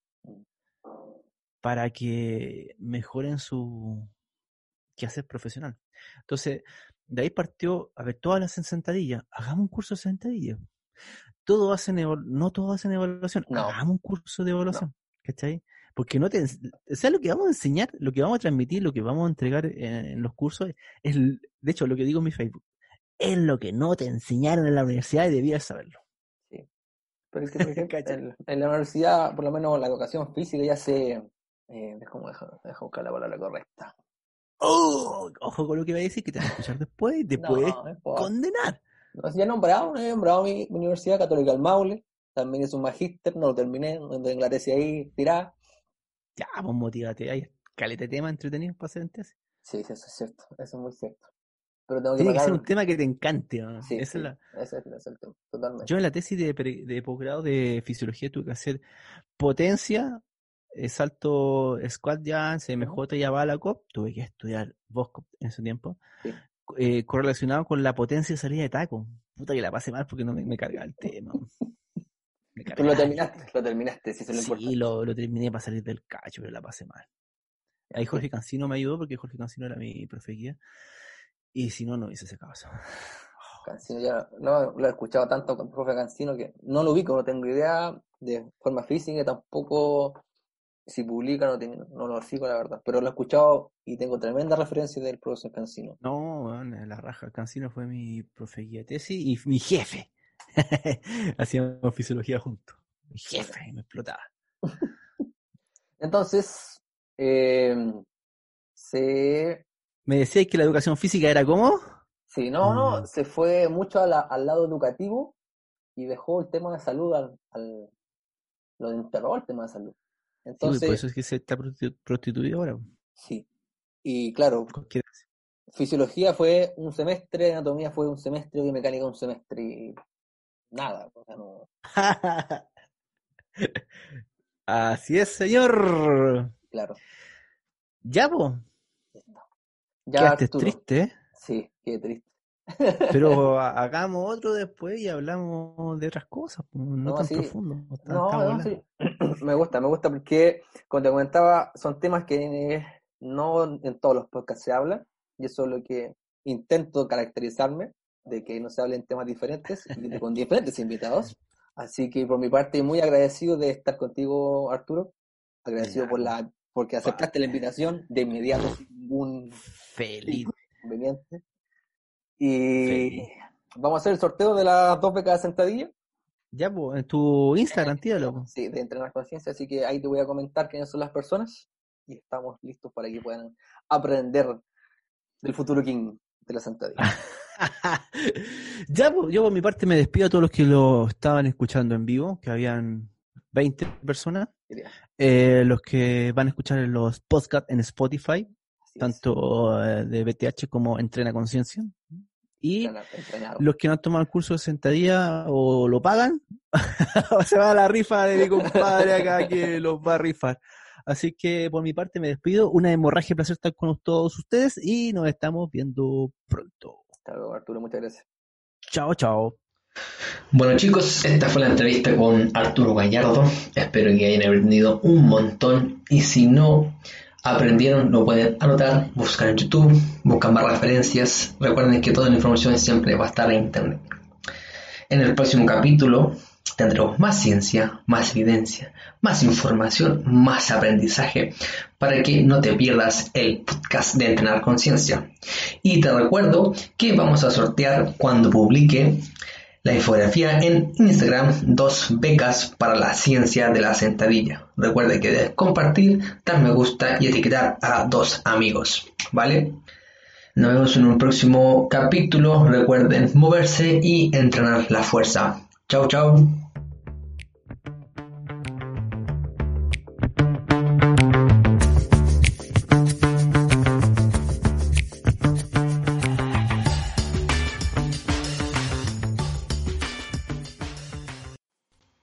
para que mejoren su quehacer profesional. Entonces, de ahí partió, a ver, todas las en sentadilla, hagamos un curso de sentadilla. Todo hacen no todos hacen evaluación, No. hagamos un curso de evaluación, ¿cachai? Porque no te, o sea, lo que vamos a enseñar, lo que vamos a transmitir, lo que vamos a entregar en, en los cursos, es, de hecho, lo que digo en mi Facebook, es lo que no te enseñaron en la universidad y debías saberlo. Pero es que, por ejemplo, Cacha. en, en la universidad, por lo menos la educación física ya se... Eh, déjame, déjame- buscar la palabra correcta. ¡Oh! Ojo con lo que voy a decir, que te vas a escuchar después y te No, puedes condenar. No, si ya he nombrado, he nombrado mi, mi Universidad Católica del Maule. También es un magíster, no lo terminé, la tesis ahí tirada. Ya, pues motívate, hay caleta de temas entretenidos para hacer en tesis. Sí, sí, eso es cierto, eso es muy cierto. Pero tengo que Tiene que ser un tema que te encante. ¿no? Sí, Esa sí, es la- ese, es- el tema, totalmente. Yo en la tesis de, de posgrado de fisiología tuve que hacer potencia eh, salto squat ya, CMJ ya va a la COP, tuve que estudiar VOSCOP en ese tiempo, Sí. eh, correlacionado con la potencia de salida de taco. Puta que la pasé mal porque no me, me cargaba el tema. Me Tú lo terminaste, lo terminaste, si es lo Sí, lo, lo terminé para salir del cacho, pero la pasé mal. Ahí Jorge Cancino me ayudó porque Jorge Cancino era mi profe guía. Y si no, no hice ese caso. Cancino ya no lo he escuchado tanto con el profe Cancino que no lo ubico, no tengo idea de forma física, tampoco si publica, no, tengo- no lo sigo la verdad, pero lo he escuchado y tengo tremenda referencia del profesor Cancino. No, la raja. Cancino fue mi profe guía de tesis y mi jefe. Hacíamos fisiología juntos. Mi jefe, me explotaba. Entonces, eh, se, Me decía que la educación física era como. sí, no, no, Mm. se fue mucho a la- al lado educativo y dejó el tema de salud al, al lo enterró el tema de salud. Sí, pues, Entonces, por eso es que se está prostitu- prostituido ahora. sí. Y claro, fisiología fue un semestre, anatomía fue un semestre, biomecánica un semestre y nada, o sea, no, Así es, señor. claro. Ya, po. Ya Quedaste triste, ¿eh? sí, qué triste. pero ha- hagamos otro después y hablamos de otras cosas, no, No, tan sí. profundo. tan- No, tan no, volado. sí. Me gusta, me gusta porque, como te comentaba, son temas que no en todos los podcasts se hablan, y eso es lo que intento caracterizarme, de que no se hablen temas diferentes con diferentes invitados. Así que por mi parte, muy agradecido de estar contigo, Arturo. Agradecido por la, porque aceptaste la invitación de inmediato, sin ningún Feliz. inconveniente. Y Feliz. vamos a hacer el sorteo de las dos becas de sentadilla. Ya, po, en tu Instagram, po. Sí, de entrenar conciencia, así que ahí te voy a comentar quiénes son las personas y estamos listos para que puedan aprender del futuro King de la sentadilla. ya, pues, yo por mi parte me despido a todos los que lo estaban escuchando en vivo, que habían 20 personas, eh, los que van a escuchar los podcasts en Spotify, Así tanto eh, de BTH como Entrena Conciencia, y entrenar. los que no han tomado el curso de sentadilla o lo pagan o se va a la rifa de mi compadre acá que los va a rifar. Así que por mi parte me despido. Una hemorragia, placer estar con todos ustedes y nos estamos viendo pronto. Hasta luego, Arturo, muchas gracias. Chao, chao. Bueno chicos, esta fue la entrevista con Arturo Gallardo. Espero que hayan aprendido un montón y si no aprendieron lo pueden anotar, buscar en YouTube, buscan más referencias. Recuerden que toda la información siempre va a estar en internet. En el próximo capítulo tendremos más ciencia, más evidencia, más información, más aprendizaje para que no te pierdas el podcast de Entrenar Conciencia. Y te recuerdo que vamos a sortear cuando publique la infografía en Instagram, dos becas para la ciencia de la sentadilla. Recuerda que debes compartir, dar me gusta y etiquetar a dos amigos, ¿vale? Nos vemos en un próximo capítulo. Recuerden moverse y entrenar la fuerza. Chao, chao.